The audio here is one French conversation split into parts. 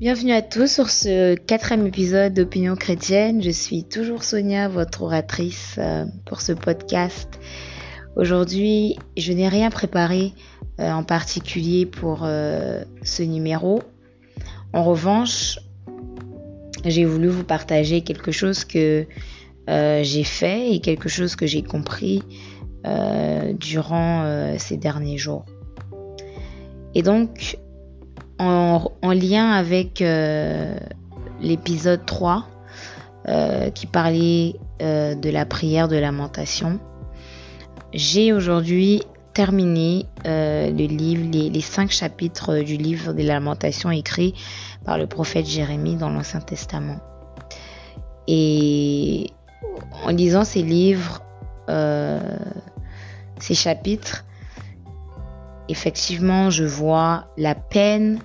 Bienvenue à tous sur ce quatrième épisode d'Opinion chrétienne. Je suis toujours Sonia, votre oratrice euh, pour ce podcast. Aujourd'hui, je n'ai rien préparé euh, en particulier pour euh, ce numéro. En revanche, j'ai voulu vous partager quelque chose que j'ai fait et quelque chose que j'ai compris durant ces derniers jours. Et donc, en, lien avec euh, l'épisode 3 euh, qui parlait euh, de la prière de lamentation. J'ai aujourd'hui terminé le livre, les, les, cinq chapitres du livre des lamentations écrit par le prophète Jérémie dans l'Ancien Testament. Et en lisant ces livres, ces chapitres, effectivement, je vois la peine,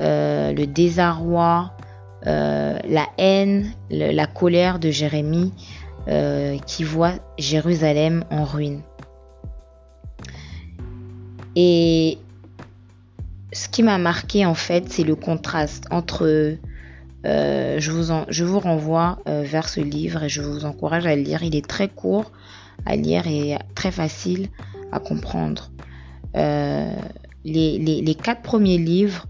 euh, le désarroi, euh, la haine, la colère de Jérémie euh, qui voit Jérusalem en ruine. Et ce qui m'a marqué en fait, c'est le contraste entre je, vous je vous renvoie vers ce livre et je vous encourage à le lire. Il est très court à lire et très facile à comprendre. Les, quatre premiers livres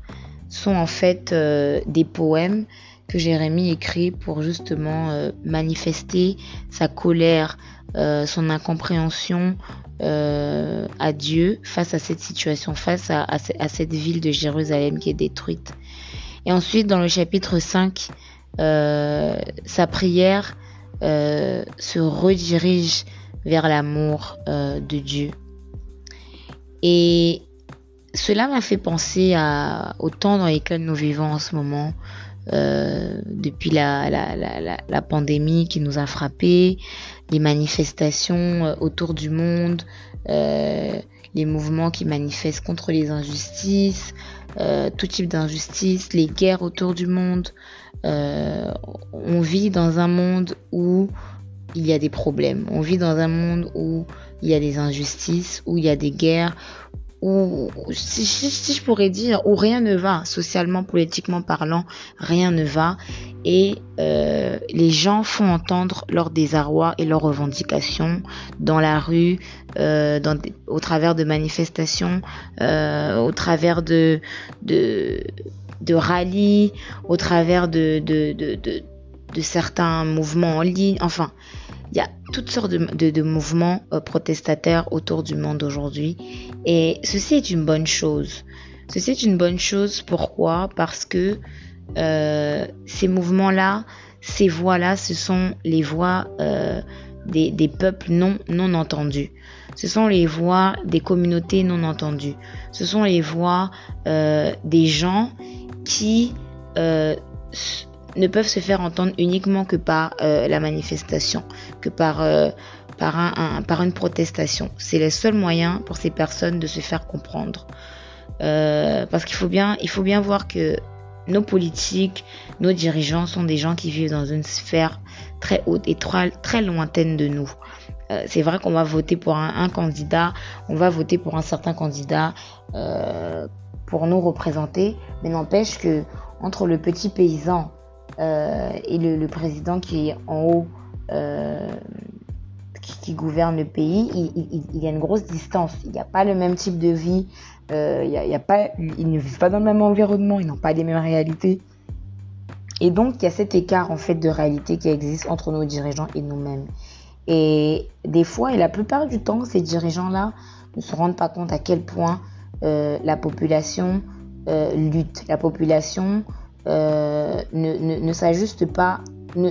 sont en fait euh, des poèmes que Jérémie écrit pour justement euh, manifester sa colère, son incompréhension à Dieu face à cette situation, face à, cette ville de Jérusalem qui est détruite. Et ensuite, dans le chapitre 5, sa prière se redirige vers l'amour de Dieu. Et cela m'a fait penser à, au temps dans lequel nous vivons en ce moment, euh, depuis la, la, la, la, pandémie qui nous a frappés, les manifestations euh, autour du monde, euh, les mouvements qui manifestent contre les injustices, tout type d'injustices, les guerres autour du monde. On vit dans un monde où il y a des problèmes. On vit dans un monde où il y a des injustices, où il y a des guerres, où, si, je pourrais dire, où rien ne va, socialement, politiquement parlant, rien ne va. Et euh, les gens font entendre leur désarroi et leurs revendications dans la rue, euh, dans au travers de manifestations, euh, au travers de, de, de rallyes, au travers de, de, de, de, de certains mouvements en ligne. Enfin, il y a toutes sortes de, mouvements euh, protestataires autour du monde aujourd'hui. Et ceci est une bonne chose. Ceci est une bonne chose. Pourquoi? Parce que euh, ces mouvements-là, ces voix-là, ce sont les voix euh, des, peuples non, non entendus. Ce sont les voix des communautés non entendues. Ce sont les voix des gens qui ne peuvent se faire entendre uniquement que par euh, la manifestation, que par, euh, par, un, par une protestation. C'est le seul moyen pour ces personnes de se faire comprendre. Euh, parce qu'il faut bien, faut bien voir que nos politiques, nos dirigeants sont des gens qui vivent dans une sphère très haute et très, très lointaine de nous. c'est vrai qu'on va voter pour un, candidat, on va voter pour un certain candidat pour nous représenter, mais n'empêche que entre le petit paysan et le, président qui est en haut, euh, qui, gouverne le pays, il, y a une grosse distance. Il n'y a pas le même type de vie, euh, il ils ne vivent pas dans le même environnement, ils n'ont pas les mêmes réalités. Et donc, il y a cet écart en fait de réalité qui existe entre nos dirigeants et nous-mêmes. Et des fois, et la plupart du temps, ces dirigeants-là ne se rendent pas compte à quel point la population lutte. La population euh, ne, ne, ne s'ajuste pas. Ne,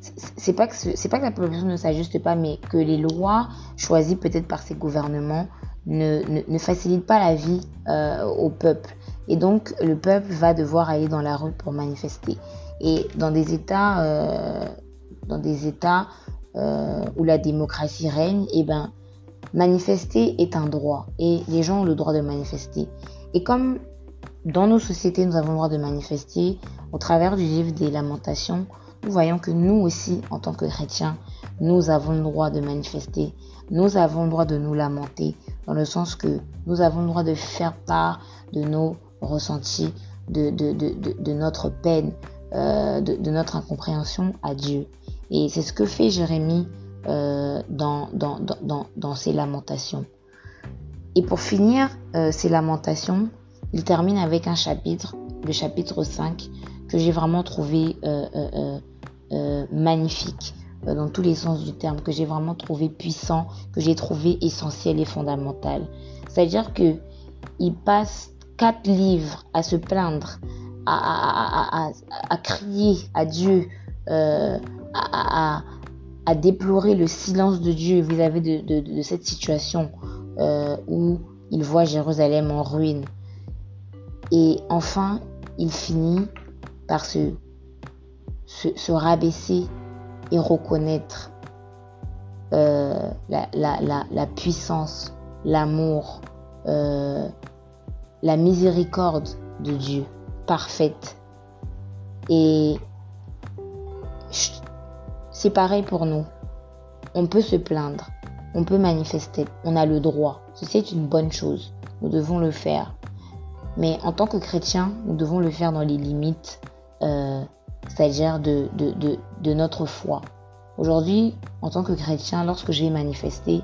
c'est pas que pas que la population ne s'ajuste pas, mais que les lois choisies peut-être par ces gouvernements ne, ne, ne facilitent pas la vie euh, au peuple. Et donc le peuple va devoir aller dans la rue pour manifester. Et dans des États, euh, dans des États où la démocratie règne, et eh ben manifester est un droit et les gens ont le droit de manifester. Et comme dans nos sociétés, nous avons le droit de manifester. Au travers du livre des lamentations, nous voyons que nous aussi, en tant que chrétiens, nous avons le droit de manifester. Nous avons le droit de nous lamenter, dans le sens que nous avons le droit de faire part de nos ressentis, de, notre peine, euh, de, notre incompréhension à Dieu. Et c'est ce que fait Jérémie euh, dans, ses lamentations. Et pour finir euh, ces lamentations, il termine avec un chapitre, le chapitre 5, que j'ai vraiment trouvé magnifique dans tous les sens du terme, que j'ai vraiment trouvé puissant, que j'ai trouvé essentiel et fondamental. C'est-à-dire que il passe quatre livres à se plaindre, à, crier à Dieu, euh, à, déplorer le silence de Dieu vis-à-vis de, cette situation euh, où il voit Jérusalem en ruine. Et enfin, il finit par se, se, rabaisser et reconnaître euh, la, puissance, l'amour, la miséricorde de Dieu, parfaite. Et c'est pareil pour nous. On peut se plaindre, on peut manifester, on a le droit. Ceci est une bonne chose. Nous devons le faire. Mais en tant que chrétien, nous devons le faire dans les limites, euh, c'est-à-dire de, de, notre foi. Aujourd'hui, en tant que chrétien, lorsque je vais manifester,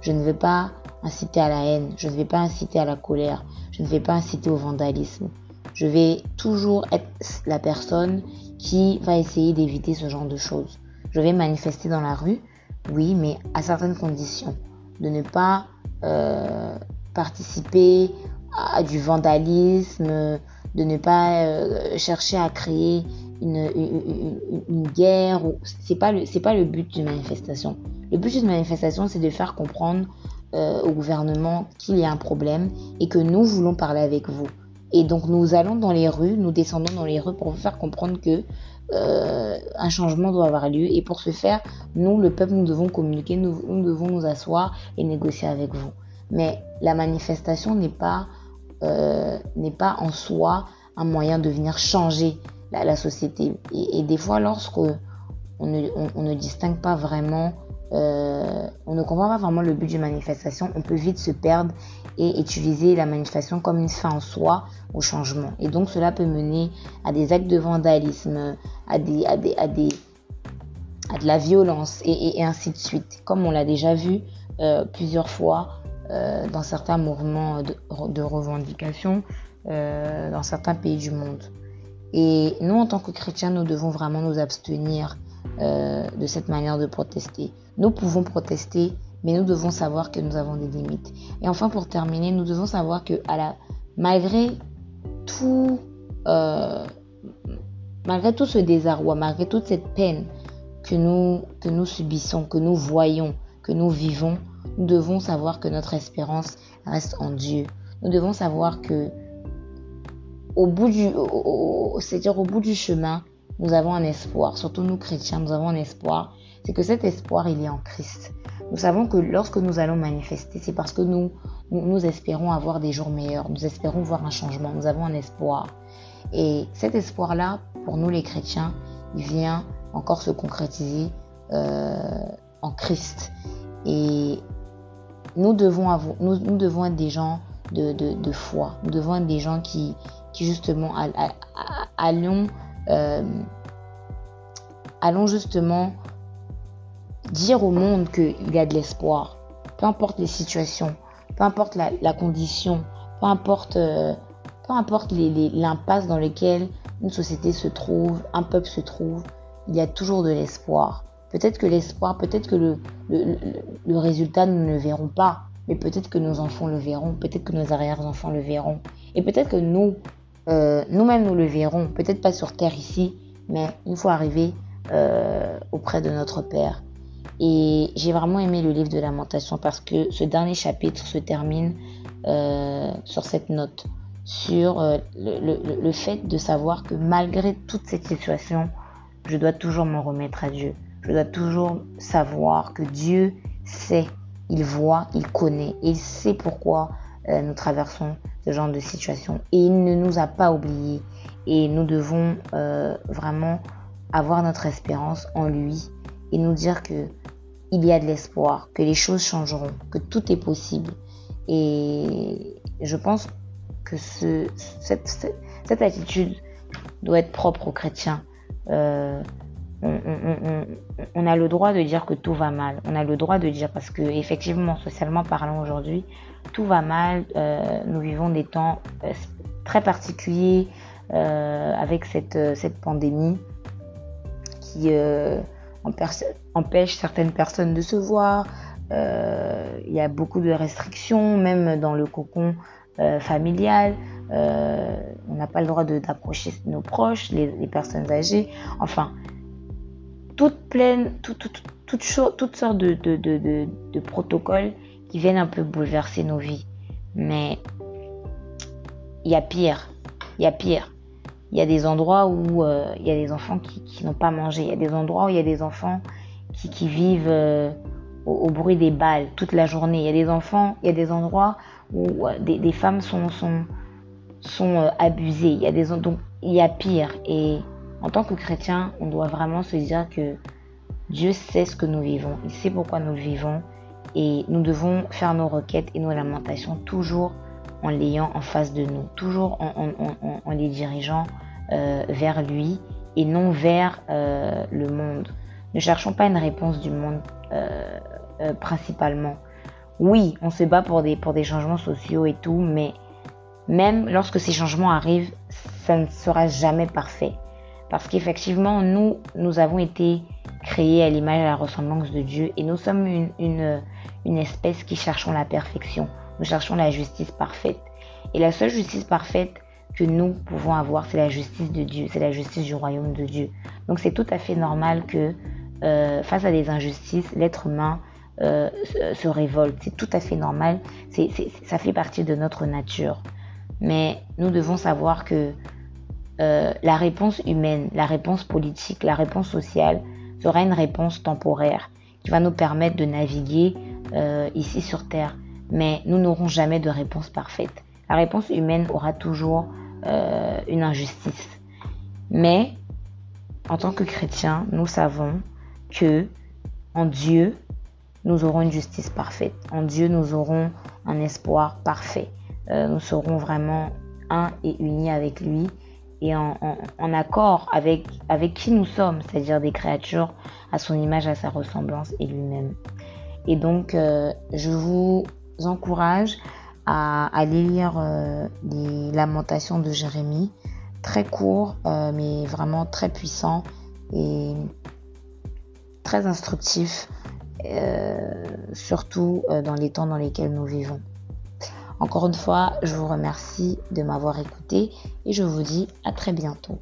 je ne vais pas inciter à la haine, je ne vais pas inciter à la colère, je ne vais pas inciter au vandalisme. Je vais toujours être la personne qui va essayer d'éviter ce genre de choses. Je vais manifester dans la rue, oui, mais à certaines conditions. De ne pas euh, participer à du vandalisme, de ne pas euh, chercher à créer une, une, guerre. C'est pas pas le but d'une manifestation. Le but d'une manifestation, c'est de faire comprendre euh, au gouvernement qu'il y a un problème et que nous voulons parler avec vous. Et donc nous allons dans les rues, nous descendons dans les rues pour vous faire comprendre que euh, un changement doit avoir lieu. Et pour ce faire, nous, le peuple, nous devons communiquer, nous, devons nous asseoir et négocier avec vous. Mais la manifestation n'est pas, euh, n'est pas en soi un moyen de venir changer la, société. Et, des fois, lorsque on ne, distingue pas vraiment euh, on ne comprend pas vraiment le but d'une manifestation, on peut vite se perdre et utiliser la manifestation comme une fin en soi au changement. Et donc cela peut mener à des actes de vandalisme, à, des, à, des, à, des, à de la violence et, ainsi de suite, comme on l'a déjà vu euh, plusieurs fois euh, dans certains mouvements de, revendication dans certains pays du monde. Et nous, en tant que chrétiens, nous devons vraiment nous abstenir de cette manière de protester. Nous pouvons protester, mais nous devons savoir que nous avons des limites. Et enfin, pour terminer, nous devons savoir que malgré tout, euh, malgré tout ce désarroi, malgré toute cette peine que nous, que nous subissons, que nous voyons, que nous vivons, nous devons savoir que notre espérance reste en Dieu. Nous devons savoir que au bout du, c'est-à-dire au bout du chemin, nous avons un espoir. Surtout nous chrétiens, nous avons un espoir c'est que cet espoir, il est en Christ. Nous savons que lorsque nous allons manifester, c'est parce que nous, espérons avoir des jours meilleurs, nous espérons voir un changement, nous avons un espoir. Et cet espoir-là, pour nous les chrétiens, vient encore se concrétiser euh, en Christ. Et nous devons, nous, devons être des gens de, foi, nous devons être des gens qui, qui justement allons, euh, allons justement dire au monde qu'il y a de l'espoir, peu importe les situations, peu importe la, condition, peu importe, euh, peu importe l'impasse dans lequel une société se trouve, un peuple se trouve, il y a toujours de l'espoir. Peut-être que l'espoir, peut-être que le, le, résultat, nous ne le verrons pas, mais peut-être que nos enfants le verront, peut-être que nos arrière-enfants le verront, et peut-être que nous, euh, nous-mêmes, nous le verrons, peut-être pas sur terre ici, mais une fois arrivés auprès de notre Père. Et j'ai vraiment aimé le livre de Lamentation parce que ce dernier chapitre se termine euh, sur cette note, sur euh, le, fait de savoir que malgré toute cette situation, je dois toujours m'en remettre à Dieu. Je dois toujours savoir que Dieu sait, il voit, il connaît, et il sait pourquoi euh, nous traversons ce genre de situation. Et il ne nous a pas oubliés. Et nous devons vraiment avoir notre espérance en lui et nous dire que il y a de l'espoir, que les choses changeront, que tout est possible. Et je pense que ce, cette, cette, attitude doit être propre aux chrétiens. Euh, on, a le droit de dire que tout va mal. On a le droit de dire parce que effectivement, socialement parlant aujourd'hui, tout va mal. Euh, nous vivons des temps euh, très particuliers avec cette, cette pandémie qui empêche certaines personnes de se voir. Il y a beaucoup de restrictions, même dans le cocon familial. on n'a pas le droit d'approcher nos proches, les, personnes âgées. Enfin, toutes pleines, toutes, toutes sortes de, de, protocoles qui viennent un peu bouleverser nos vies. Mais il y a pire. Il y a pire. Il y a des endroits où euh, il y a des enfants qui, n'ont pas mangé. Il y a des endroits où il y a des enfants qui, vivent euh, au, bruit des balles toute la journée. Il y a des enfants, il y a des endroits où euh, des, femmes sont, sont, sont abusées. Il y a des donc il y a pire. Et en tant que chrétien, on doit vraiment se dire que Dieu sait ce que nous vivons, il sait pourquoi nous vivons et nous devons faire nos requêtes et nos lamentations toujours en l'ayant en face de nous, toujours en, les dirigeant euh, vers lui et non vers euh, le monde. Ne cherchons pas une réponse du monde euh, principalement. Oui, on se bat pour des, pour des changements sociaux et tout, mais même lorsque ces changements arrivent, ça ne sera jamais parfait. Parce qu'effectivement, nous, nous avons été créés à l'image et à la ressemblance de Dieu et nous sommes une, une, espèce qui cherchons la perfection. Nous cherchons la justice parfaite. Et la seule justice parfaite que nous pouvons avoir, c'est la justice de Dieu, c'est la justice du royaume de Dieu. Donc c'est tout à fait normal que euh, face à des injustices, l'être humain euh, se révolte. C'est tout à fait normal. C'est, ça fait partie de notre nature. Mais nous devons savoir que euh, la réponse humaine, la réponse politique, la réponse sociale sera une réponse temporaire qui va nous permettre de naviguer euh, ici sur Terre. Mais nous n'aurons jamais de réponse parfaite. La réponse humaine aura toujours euh, une injustice. Mais en tant que chrétiens, nous savons que en Dieu, nous aurons une justice parfaite. En Dieu, nous aurons un espoir parfait. nous serons vraiment un et unis avec lui et en, accord avec, avec qui nous sommes, c'est-à-dire des créatures à son image, à sa ressemblance et lui-même. Et donc, euh, je vous encourage à aller lire euh, les lamentations de Jérémie, très court, euh, mais vraiment très puissant et très instructif, surtout dans les temps dans lesquels nous vivons. Encore une fois, je vous remercie de m'avoir écouté et je vous dis à très bientôt.